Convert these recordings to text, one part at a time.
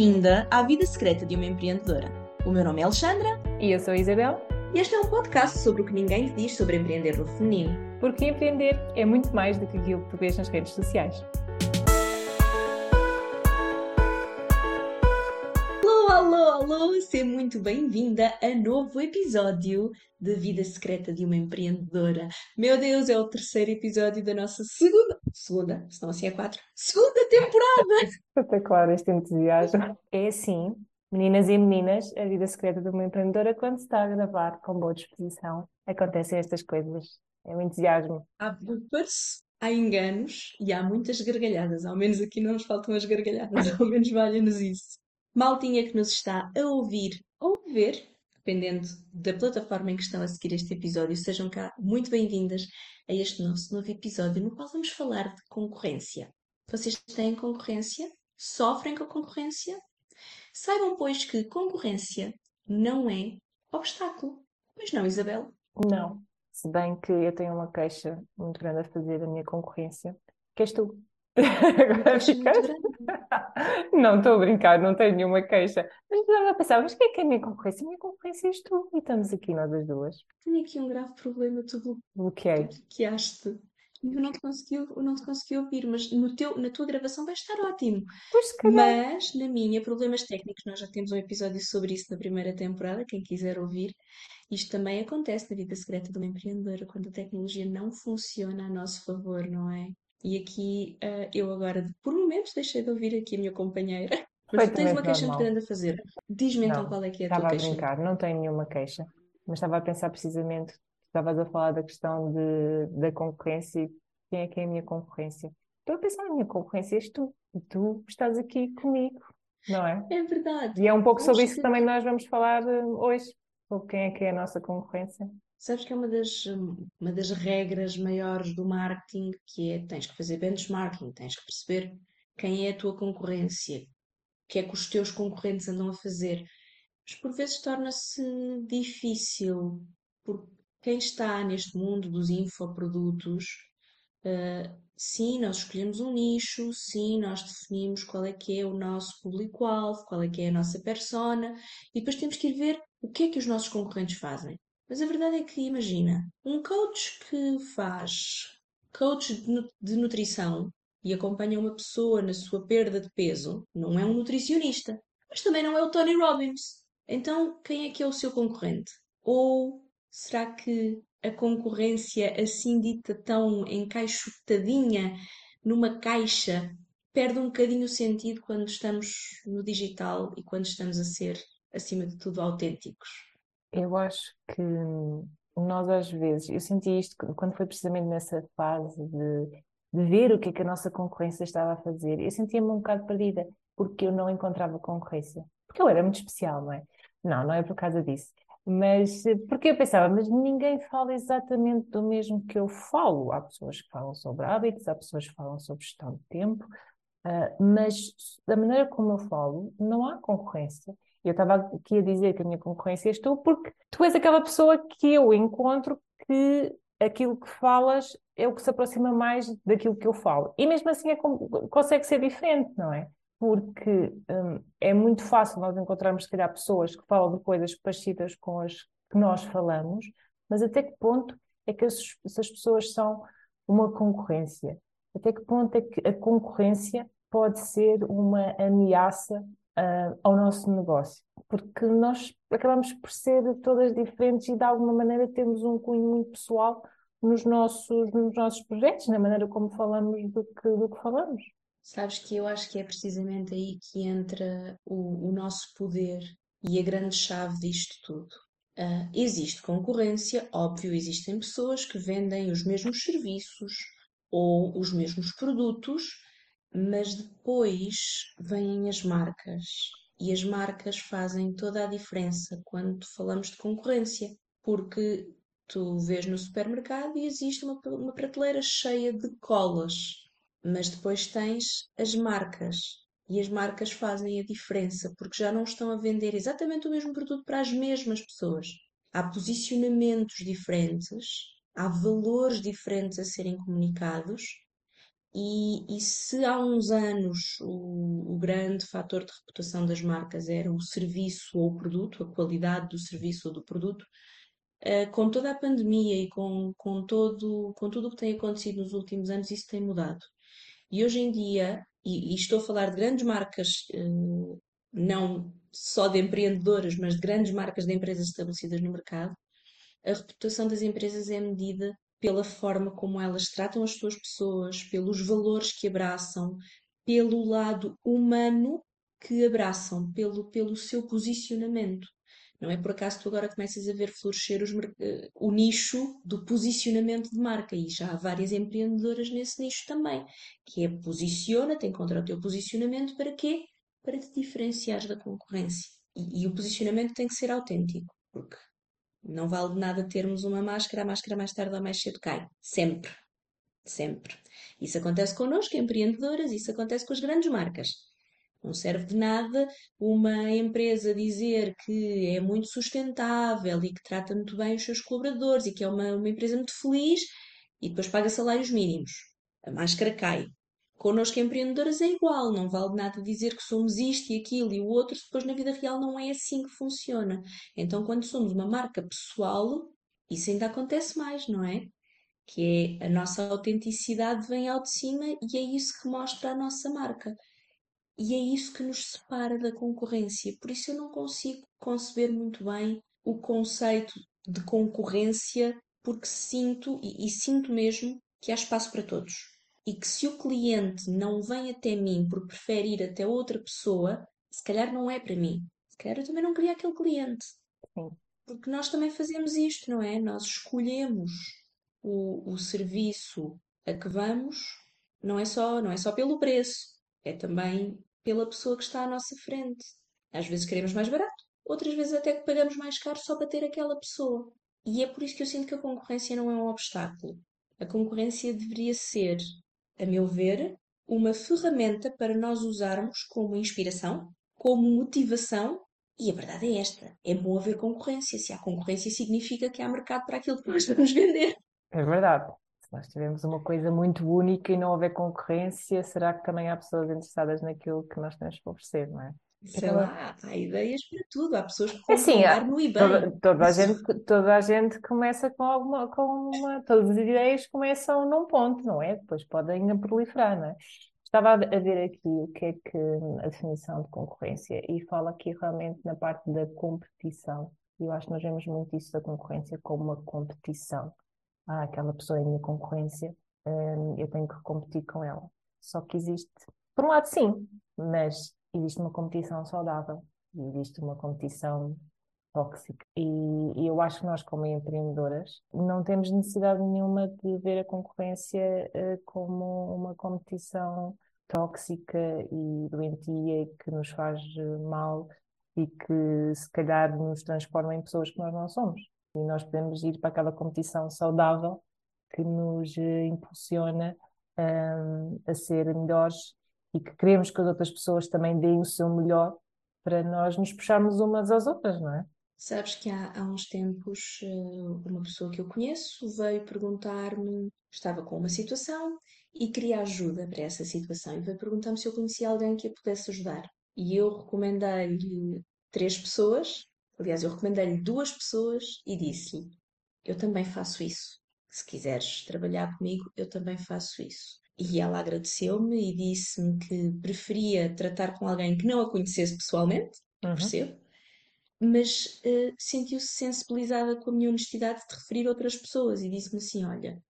bem-vinda à vida secreta de uma empreendedora. O meu nome é Alexandra. E eu sou a Isabel. E este é um podcast sobre o que ninguém te diz sobre empreender no feminino. Porque empreender é muito mais do que aquilo que tu vês nas redes sociais. Alô, alô! Seja muito bem-vinda a novo episódio de Vida Secreta de uma Empreendedora. Meu Deus, é o terceiro episódio da nossa segunda, segunda, se não assim é quatro, segunda temporada! Espetacular este entusiasmo. É assim, meninas e meninas, a vida secreta de uma empreendedora, quando se está a gravar com boa disposição, acontecem estas coisas. É um entusiasmo. Há bloopers, há enganos e há muitas gargalhadas. Ao menos aqui não nos faltam as gargalhadas, ao menos valha-nos isso. Maltinha que nos está a ouvir ou ver, dependendo da plataforma em que estão a seguir este episódio, sejam cá muito bem-vindas a este nosso novo episódio no qual vamos falar de concorrência. Vocês têm concorrência? Sofrem com a concorrência? Saibam, pois, que concorrência não é obstáculo. Pois não, Isabel? Não. Se bem que eu tenho uma queixa muito grande a fazer da minha concorrência, que és tu. Agora ficaste? Não, estou a brincar, não tenho nenhuma queixa. Mas estava a pensar, mas quem é que é a minha concorrência? A minha concorrência és tu. E estamos aqui nós as duas. Tenho aqui um grave problema, tu Bloqueei. bloqueaste. Eu não te consegui, eu não te consegui ouvir, mas no teu, na tua gravação vai estar ótimo. Pois. Mas na minha, problemas técnicos, nós já temos um episódio sobre isso na primeira temporada, quem quiser ouvir. Isto também acontece na vida secreta de uma empreendedora, quando a tecnologia não funciona a nosso favor, não é? E aqui eh, eu agora, por momentos, deixei de ouvir aqui a minha companheira. Mas tu tens uma queixa muito grande a fazer. Diz-me então qual é que é a tua Estava a queixa. brincar, não tenho nenhuma queixa, mas estava a pensar precisamente, estavas a falar da questão de, da concorrência e quem é que é a minha concorrência? Estou a pensar na minha concorrência, és tu, e tu estás aqui comigo, não é? É verdade. E é um pouco sobre isso que também nós vamos falar eh, hoje, sobre quem é que é a nossa concorrência. Sabes que é uma das, uma das regras maiores do marketing, que é tens que fazer benchmarking, tens que perceber quem é a tua concorrência, o que é que os teus concorrentes andam a fazer. Mas por vezes torna-se difícil, porque quem está neste mundo dos infoprodutos, ah, sim, nós escolhemos um nicho, sim, nós definimos qual é que é o nosso público-alvo, qual é que é a nossa persona, e depois temos que ir ver o que é que os nossos concorrentes fazem. Mas a verdade é que, imagina, um coach que faz coach de nu- de nutrição e acompanha uma pessoa na sua perda de peso, não é um nutricionista, mas também não é o Tony Robbins. Então, quem é que é o seu concorrente? Ou será que a concorrência, assim dita tão encaixotadinha numa caixa, perde um bocadinho o sentido quando estamos no digital e quando estamos a ser, acima de tudo, autênticos? Eu acho que nós às vezes, eu senti isto quando foi precisamente nessa fase de, de ver o que é que a nossa concorrência estava a fazer, eu sentia-me um bocado perdida, porque eu não encontrava concorrência. Porque eu era muito especial, não é? Não, não é por causa disso. Mas eh, porque eu pensava, mas ninguém fala exatamente do mesmo que eu falo. Há pessoas que falam sobre hábitos, há pessoas que falam sobre gestão de tempo, ah, mas da maneira como eu falo, não há concorrência. Eu estava aqui a dizer que a minha concorrência és tu, porque tu és aquela pessoa que eu encontro que aquilo que falas é o que se aproxima mais daquilo que eu falo. E mesmo assim é consegue ser diferente, não é? Porque hum, é muito fácil nós encontrarmos, se calhar, pessoas que falam de coisas parecidas com as que nós falamos, mas até que ponto é que essas pessoas são uma concorrência? Até que ponto é que a concorrência pode ser uma ameaça ah, ao nosso negócio? Porque nós acabamos por ser todas diferentes e de alguma maneira temos um cunho muito pessoal nos nossos, nos nossos projetos, na maneira como falamos do que, do que falamos. Sabes que eu acho que é precisamente aí que entra o, o nosso poder e a grande chave disto tudo. Ah, existe concorrência, óbvio, existem pessoas que vendem os mesmos serviços ou os mesmos produtos, mas depois vêm as marcas e as marcas fazem toda a diferença quando falamos de concorrência, porque tu vês no supermercado e existe uma, uma prateleira cheia de colas, mas depois tens as marcas e as marcas fazem a diferença porque já não estão a vender exatamente o mesmo produto para as mesmas pessoas. Há posicionamentos diferentes, há valores diferentes a serem comunicados E, e se há uns anos o, o grande fator de reputação das marcas era o serviço ou o produto, a qualidade do serviço ou do produto, uh, com toda a pandemia e com, com, todo, com tudo o que tem acontecido nos últimos anos, isso tem mudado. E hoje em dia, e, e estou a falar de grandes marcas, uh, não só de empreendedoras, mas de grandes marcas de empresas estabelecidas no mercado, a reputação das empresas é medida pela forma como elas tratam as suas pessoas, pelos valores que abraçam, pelo lado humano que abraçam, pelo, pelo seu posicionamento. Não é por acaso que tu agora começas a ver florescer os, uh, o nicho do posicionamento de marca e já há várias empreendedoras nesse nicho também, que é posiciona-te, encontra o teu posicionamento para quê? Para te diferenciares da concorrência. E, e o posicionamento tem que ser autêntico, porque não vale nada termos uma máscara, a máscara mais tarde ou mais cedo cai. Sempre. Sempre. Isso acontece connosco, empreendedoras, isso acontece com as grandes marcas. Não serve de nada uma empresa dizer que é muito sustentável e que trata muito bem os seus colaboradores e que é uma, uma empresa muito feliz e depois paga salários mínimos. A máscara cai. Connosco empreendedoras é igual, não vale nada dizer que somos isto e aquilo e o outro, depois na vida real não é assim que funciona. Então, quando somos uma marca pessoal, isso ainda acontece mais, não é? Que é a nossa autenticidade vem ao de cima e é isso que mostra a nossa marca. E é isso que nos separa da concorrência. Por isso eu não consigo conceber muito bem o conceito de concorrência, porque sinto, e, e sinto mesmo, que há espaço para todos e que se o cliente não vem até mim porque prefere ir até outra pessoa, se calhar não é para mim. Se calhar eu também não queria aquele cliente. Sim. Porque nós também fazemos isto, não é? Nós escolhemos o, o serviço a que vamos, não é só, não é só pelo preço, é também pela pessoa que está à nossa frente. Às vezes queremos mais barato, outras vezes até que pagamos mais caro só para ter aquela pessoa. E é por isso que eu sinto que a concorrência não é um obstáculo. A concorrência deveria ser a meu ver, uma ferramenta para nós usarmos como inspiração, como motivação. E a verdade é esta: é bom haver concorrência. Se há concorrência, significa que há mercado para aquilo que nós vamos vender. É verdade. Se nós tivermos uma coisa muito única e não houver concorrência, será que também há pessoas interessadas naquilo que nós temos para oferecer, não é? Sei lá, há ideias para tudo. Há pessoas que é assim, no eBay. Toda, toda, a gente, toda a gente começa com alguma, com uma, todas as ideias começam num ponto, não é? Depois podem proliferar, não é? Estava a ver aqui o que é que a definição de concorrência e fala aqui realmente na parte da competição. E eu acho que nós vemos muito isso da concorrência como uma competição. Ah, aquela pessoa é a minha concorrência, hum, eu tenho que competir com ela. Só que existe, por um lado, sim, mas existe uma competição saudável, existe uma competição tóxica. E, e, eu acho que nós, como empreendedoras, não temos necessidade nenhuma de ver a concorrência uh, como uma competição tóxica e doentia que nos faz eh, mal e que se calhar nos transforma em pessoas que nós não somos. E nós podemos ir para aquela competição saudável que nos uh, impulsiona um, a ser melhores e que queremos que as outras pessoas também deem o seu melhor para nós nos puxarmos umas às outras, não é? Sabes que há, há uns tempos eh, uma pessoa que eu conheço veio perguntar-me, estava com uma situação e queria ajuda para essa situação e veio perguntar-me se eu conhecia alguém que a pudesse ajudar. E eu recomendei-lhe três pessoas, aliás, eu recomendei-lhe duas pessoas e disse-lhe: Eu também faço isso. Se quiseres trabalhar comigo, eu também faço isso. E ela agradeceu-me e disse-me que preferia tratar com alguém que não a conhecesse pessoalmente, uhum. percebo, mas uh, sentiu-se sensibilizada com a minha honestidade de referir outras pessoas e disse-me assim: Olha,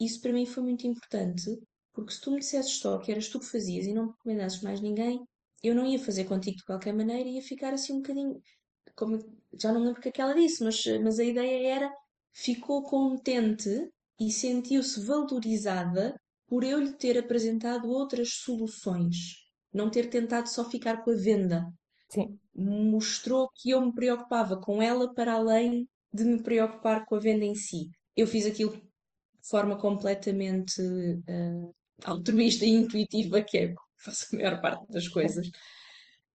isso para mim foi muito importante, porque se tu me dissesses só que eras tu que fazias e não me recomendasses mais ninguém, eu não ia fazer contigo de qualquer maneira e ia ficar assim um bocadinho. Como, já não lembro o que é que ela disse, mas, mas a ideia era: ficou contente e sentiu-se valorizada por eu lhe ter apresentado outras soluções, não ter tentado só ficar com a venda. Sim. Mostrou que eu me preocupava com ela para além de me preocupar com a venda em si. Eu fiz aquilo de forma completamente uh, altruísta e intuitiva, que é faço a maior parte das coisas.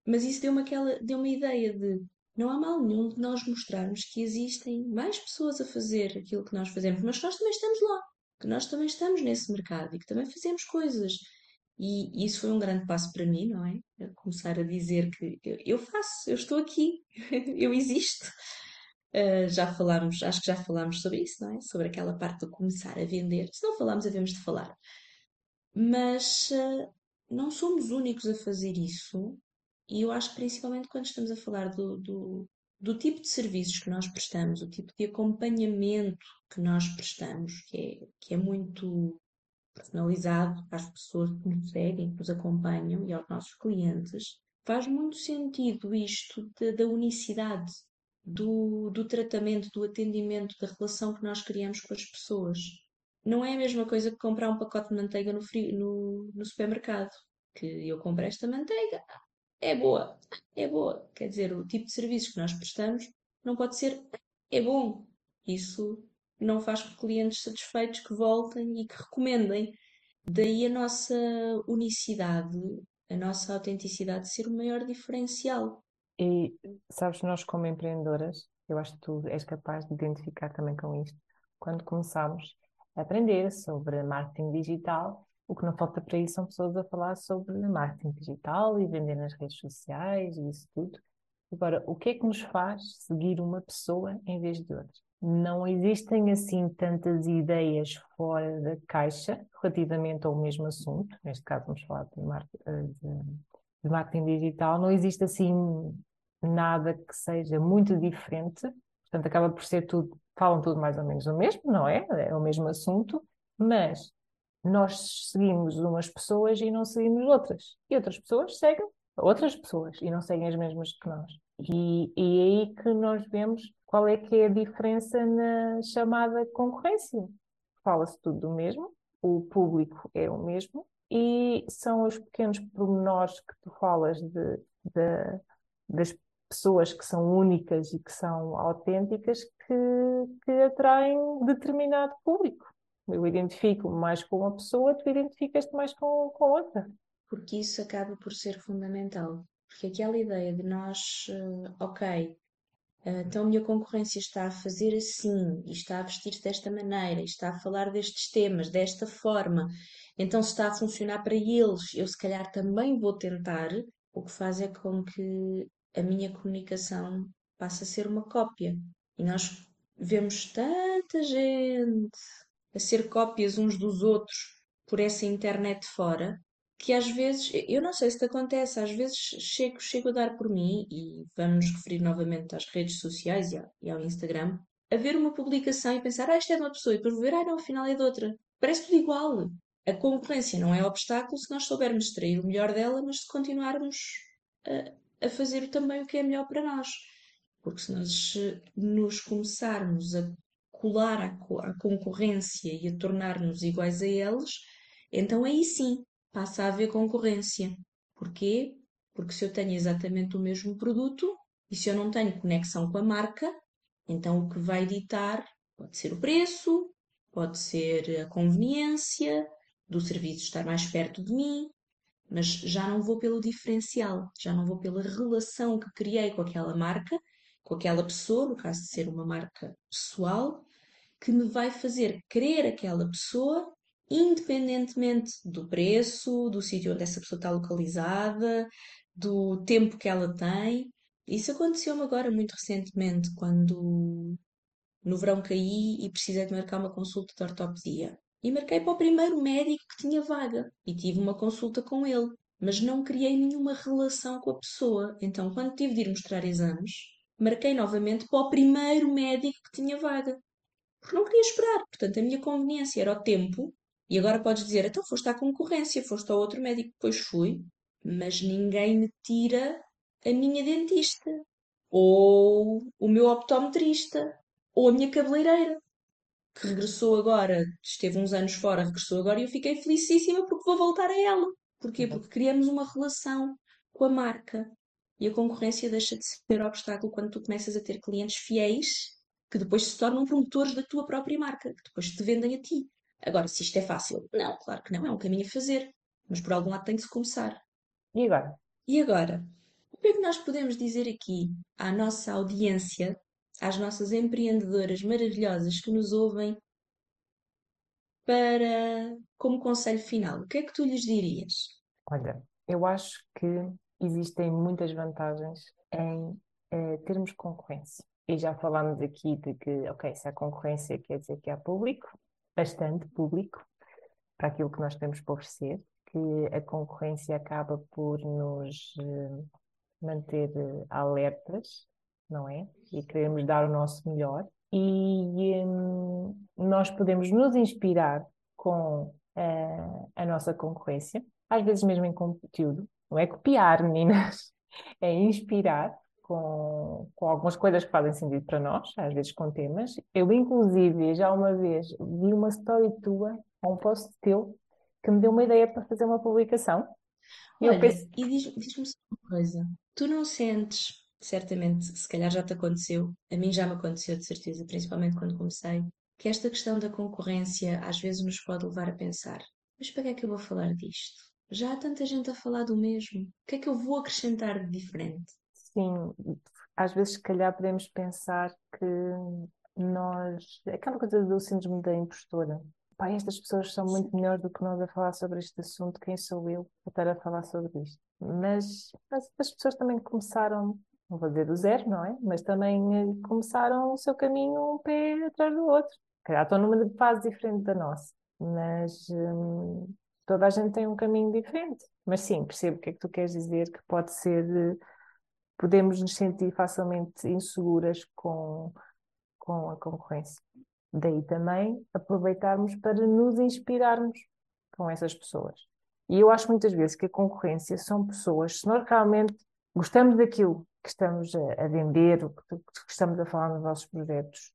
Mas isso deu-me aquela, deu-me a ideia de não há mal nenhum de nós mostrarmos que existem mais pessoas a fazer aquilo que nós fazemos, mas nós também estamos lá. Que nós também estamos nesse mercado e que também fazemos coisas. E isso foi um grande passo para mim, não é? Começar a dizer que eu faço, eu estou aqui, eu existo. Uh, já falámos, acho que já falámos sobre isso, não é? Sobre aquela parte de começar a vender. Se não falámos, havemos de falar. Mas uh, não somos únicos a fazer isso, e eu acho que principalmente quando estamos a falar do, do, do tipo de serviços que nós prestamos, o tipo de acompanhamento que nós prestamos, que é, que é muito personalizado as pessoas que nos seguem, que nos acompanham e aos nossos clientes, faz muito sentido isto de, da unicidade do, do tratamento, do atendimento, da relação que nós criamos com as pessoas. Não é a mesma coisa que comprar um pacote de manteiga no, frio, no, no supermercado. Que eu compro esta manteiga, é boa, é boa. Quer dizer, o tipo de serviços que nós prestamos não pode ser é bom. Isso não faz com clientes satisfeitos que voltem e que recomendem. Daí a nossa unicidade, a nossa autenticidade ser o maior diferencial. E sabes, nós como empreendedoras, eu acho que tu és capaz de identificar também com isto, quando começamos a aprender sobre marketing digital, o que não falta para isso são pessoas a falar sobre marketing digital e vender nas redes sociais e isso tudo. Agora, o que é que nos faz seguir uma pessoa em vez de outra? Não existem assim tantas ideias fora da caixa relativamente ao mesmo assunto. Neste caso, vamos falar de, de, de marketing digital. Não existe assim nada que seja muito diferente, portanto, acaba por ser tudo, falam tudo mais ou menos o mesmo, não é? É o mesmo assunto, mas nós seguimos umas pessoas e não seguimos outras, e outras pessoas seguem outras pessoas e não seguem as mesmas que nós. E, e é aí que nós vemos qual é que é a diferença na chamada concorrência. Fala-se tudo do mesmo, o público é o mesmo, e são os pequenos pormenores que tu falas de, de, das pessoas que são únicas e que são autênticas que, que atraem determinado público. Eu identifico mais com uma pessoa, tu identificas-te mais com, com outra. Porque isso acaba por ser fundamental. Porque aquela ideia de nós, uh, ok, uh, então a minha concorrência está a fazer assim, e está a vestir-se desta maneira, e está a falar destes temas, desta forma, então se está a funcionar para eles, eu se calhar também vou tentar, o que faz é com que a minha comunicação passa a ser uma cópia. E nós vemos tanta gente a ser cópias uns dos outros por essa internet fora, que às vezes, eu não sei se te acontece, às vezes chego, chego a dar por mim, e vamos nos referir novamente às redes sociais e ao, Instagram, a ver uma publicação e pensar, ah, isto é de uma pessoa, e depois ver, ah, não, afinal é de outra. Parece tudo igual. A concorrência não é obstáculo se nós soubermos extrair o melhor dela, mas se continuarmos a, a fazer também o que é melhor para nós. Porque se nós nos começarmos a colar à, à concorrência e a tornar-nos iguais a eles, então aí sim passa a haver concorrência. Porquê? Porque se eu tenho exatamente o mesmo produto e se eu não tenho conexão com a marca, então o que vai ditar pode ser o preço, pode ser a conveniência do serviço estar mais perto de mim, mas já não vou pelo diferencial, já não vou pela relação que criei com aquela marca, com aquela pessoa, no caso de ser uma marca pessoal, que me vai fazer querer aquela pessoa, independentemente do preço, do sítio onde essa pessoa está localizada, do tempo que ela tem. Isso aconteceu-me agora muito recentemente, quando no verão caí e precisei de marcar uma consulta de ortopedia. E marquei para o primeiro médico que tinha vaga e tive uma consulta com ele, mas não criei nenhuma relação com a pessoa. Então, quando tive de ir mostrar exames, marquei novamente para o primeiro médico que tinha vaga. Porque não queria esperar. Portanto, a minha conveniência era o tempo. E agora podes dizer, então foste à concorrência, foste ao outro médico. Pois fui. Mas ninguém me tira a minha dentista. Ou o meu optometrista. Ou a minha cabeleireira que regressou agora, esteve uns anos fora, regressou agora e eu fiquei felicíssima porque vou voltar a ela. Porquê? Uhum. Porque criamos uma relação com a marca. E a concorrência deixa de ser obstáculo quando tu começas a ter clientes fiéis que depois se tornam promotores da tua própria marca, que depois te vendem a ti. Agora, se isto é fácil, não, claro que não, é um caminho a fazer, mas por algum lado tem de se começar. E agora? E agora? O que é que nós podemos dizer aqui à nossa audiência às nossas empreendedoras maravilhosas que nos ouvem para, como conselho final, o que é que tu lhes dirias? Olha, eu acho que existem muitas vantagens em eh, termos concorrência. E já falámos aqui de que, ok, se há concorrência quer dizer que há público, bastante público, para aquilo que nós temos para oferecer, que a concorrência acaba por nos eh, manter eh, alertas, não é? E queremos dar o nosso melhor. E hum, nós podemos nos inspirar com a, a nossa concorrência, às vezes mesmo em conteúdo, não é copiar, meninas, é inspirar com, com algumas coisas que fazem sentido para nós, às vezes com temas. Eu, inclusive, já uma vez vi uma story tua, ou um post teu, que me deu uma ideia para fazer uma publicação. E Olha, penso... e diz-me diz só uma coisa. Tu não sentes, certamente, se calhar já te aconteceu, a mim já me aconteceu de certeza, principalmente quando comecei, que esta questão da concorrência às vezes nos pode levar a pensar: mas para que é que eu vou falar disto? Já há tanta gente a falar do mesmo. O que é que eu vou acrescentar de diferente? Sim, às vezes, se calhar, podemos pensar que nós. Aquela coisa do síndrome da impostora. Pai, estas pessoas são muito melhores do que nós a falar sobre este assunto. Quem sou eu a estar a falar sobre isto? Mas, mas as pessoas também começaram, não vou dizer do zero, não é? Mas também eh, começaram o seu caminho um pé atrás do outro. Calhar estão numa fase diferente da nossa. Mas hum, toda a gente tem um caminho diferente. Mas sim, percebo o que é que tu queres dizer, que pode ser eh, podemos nos sentir facilmente inseguras com, com a concorrência. Daí também aproveitarmos para nos inspirarmos com essas pessoas. E eu acho muitas vezes que a concorrência são pessoas, se nós realmente gostamos daquilo que estamos a, vender, o que, estamos a falar nos nossos projetos,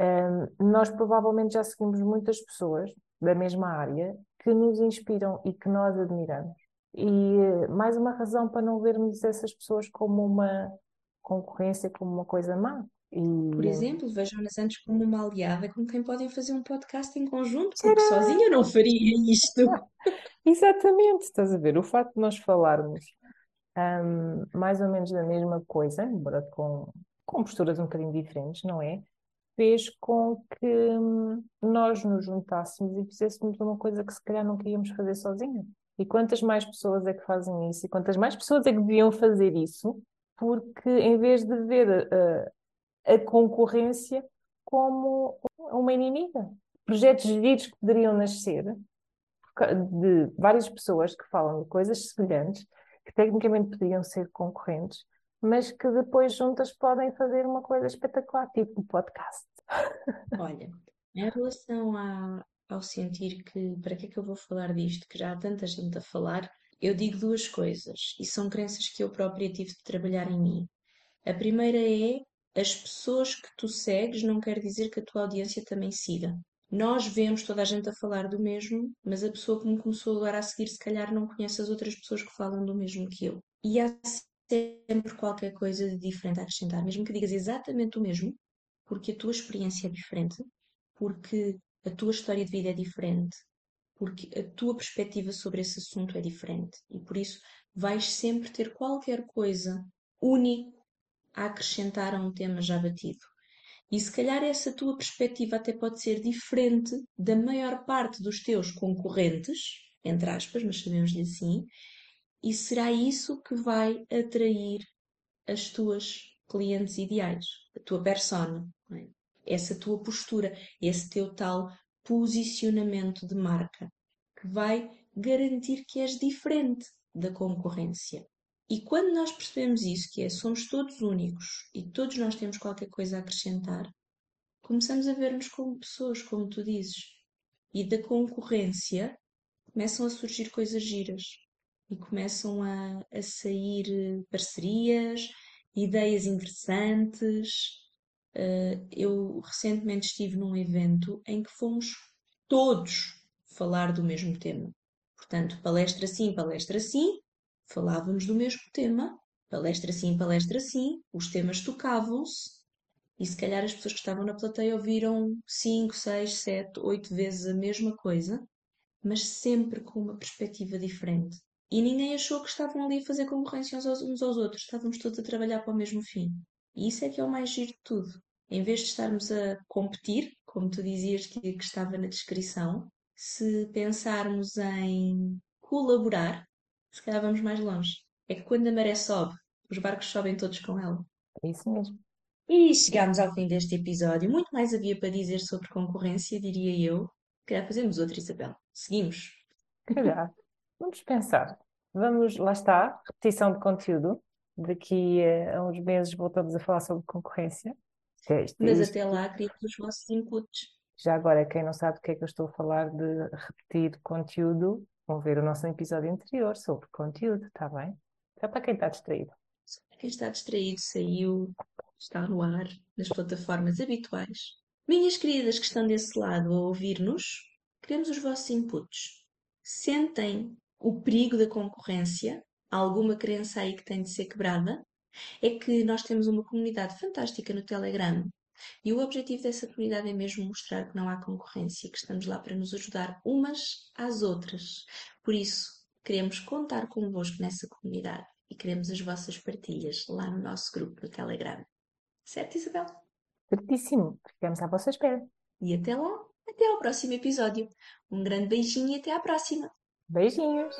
um, nós provavelmente já seguimos muitas pessoas da mesma área que nos inspiram e que nós admiramos. E mais uma razão para não vermos essas pessoas como uma concorrência, como uma coisa má. E... Por exemplo, vejam-nas antes como uma aliada com quem podem fazer um podcast em conjunto, porque sozinha não faria isto. Exatamente, estás a ver? O facto de nós falarmos um, mais ou menos da mesma coisa, embora com, com posturas um bocadinho diferentes, não é? Fez com que hum, nós nos juntássemos e fizéssemos uma coisa que se calhar não queríamos fazer sozinha. E quantas mais pessoas é que fazem isso? E quantas mais pessoas é que deviam fazer isso? Porque em vez de ver a, a concorrência como uma inimiga, projetos giros que poderiam nascer de várias pessoas que falam de coisas semelhantes, que tecnicamente poderiam ser concorrentes, mas que depois juntas podem fazer uma coisa espetacular, tipo um podcast. Olha, em relação à, ao sentir que para que é que eu vou falar disto, que já há tanta gente a falar, eu digo duas coisas e são crenças que eu própria tive de trabalhar em mim. A primeira é as pessoas que tu segues não quer dizer que a tua audiência também siga. Nós vemos toda a gente a falar do mesmo, mas a pessoa que me começou agora a seguir, se calhar, não conhece as outras pessoas que falam do mesmo que eu. E há sempre qualquer coisa de diferente a acrescentar, mesmo que digas exatamente o mesmo, porque a tua experiência é diferente, porque a tua história de vida é diferente, porque a tua perspectiva sobre esse assunto é diferente e por isso vais sempre ter qualquer coisa único a acrescentar a um tema já batido. E se calhar essa tua perspectiva até pode ser diferente da maior parte dos teus concorrentes, entre aspas, mas sabemos-lhe assim, e será isso que vai atrair as tuas clientes ideais, a tua persona. É? Essa tua postura, esse teu tal posicionamento de marca, que vai garantir que és diferente da concorrência. E quando nós percebemos isso, que é somos todos únicos e todos nós temos qualquer coisa a acrescentar, começamos a ver-nos como pessoas, como tu dizes. E da concorrência começam a surgir coisas giras e começam a, a sair parcerias, ideias interessantes, eu recentemente estive num evento em que fomos todos falar do mesmo tema. Portanto, palestra sim, palestra sim, falávamos do mesmo tema, palestra sim, palestra sim, os temas tocavam-se e se calhar as pessoas que estavam na plateia ouviram 5, 6, 7, 8 vezes a mesma coisa, mas sempre com uma perspectiva diferente. E ninguém achou que estavam ali a fazer concorrência uns aos, uns aos outros, estávamos todos a trabalhar para o mesmo fim. E isso é que é o mais giro de tudo. Em vez de estarmos a competir, como tu dizias que, que estava na descrição, se pensarmos em colaborar, se calhar vamos mais longe. É que quando a maré sobe, os barcos sobem todos com ela. É isso mesmo. E chegámos ao fim deste episódio. Muito mais havia para dizer sobre concorrência, diria eu. Calhar fazemos outra, Isabel. Seguimos. Calhar. Vamos pensar. Vamos, lá está, repetição de conteúdo. Daqui a uns meses voltamos a falar sobre concorrência. É isto- Mas isto- até lá, queria os vossos inputs. Já agora, quem não sabe do que é que eu estou a falar de repetir conteúdo, vão ver o nosso episódio anterior sobre conteúdo, está bem? Já para quem está distraído. Quem está distraído saiu, está no ar, nas plataformas habituais. Minhas queridas que estão desse lado a ouvir-nos, queremos os vossos inputs. Sentem o perigo da concorrência? Há alguma crença aí que tem de ser quebrada? É que nós temos uma comunidade fantástica no Telegram e o objetivo dessa comunidade é mesmo mostrar que não há concorrência, que estamos lá para nos ajudar umas às outras. Por isso, queremos contar convosco nessa comunidade e queremos as vossas partilhas lá no nosso grupo no Telegram. Certo, Isabel? Certíssimo. Ficamos à vossa espera. E até lá, até ao próximo episódio. Um grande beijinho e até à próxima! Beijinhos!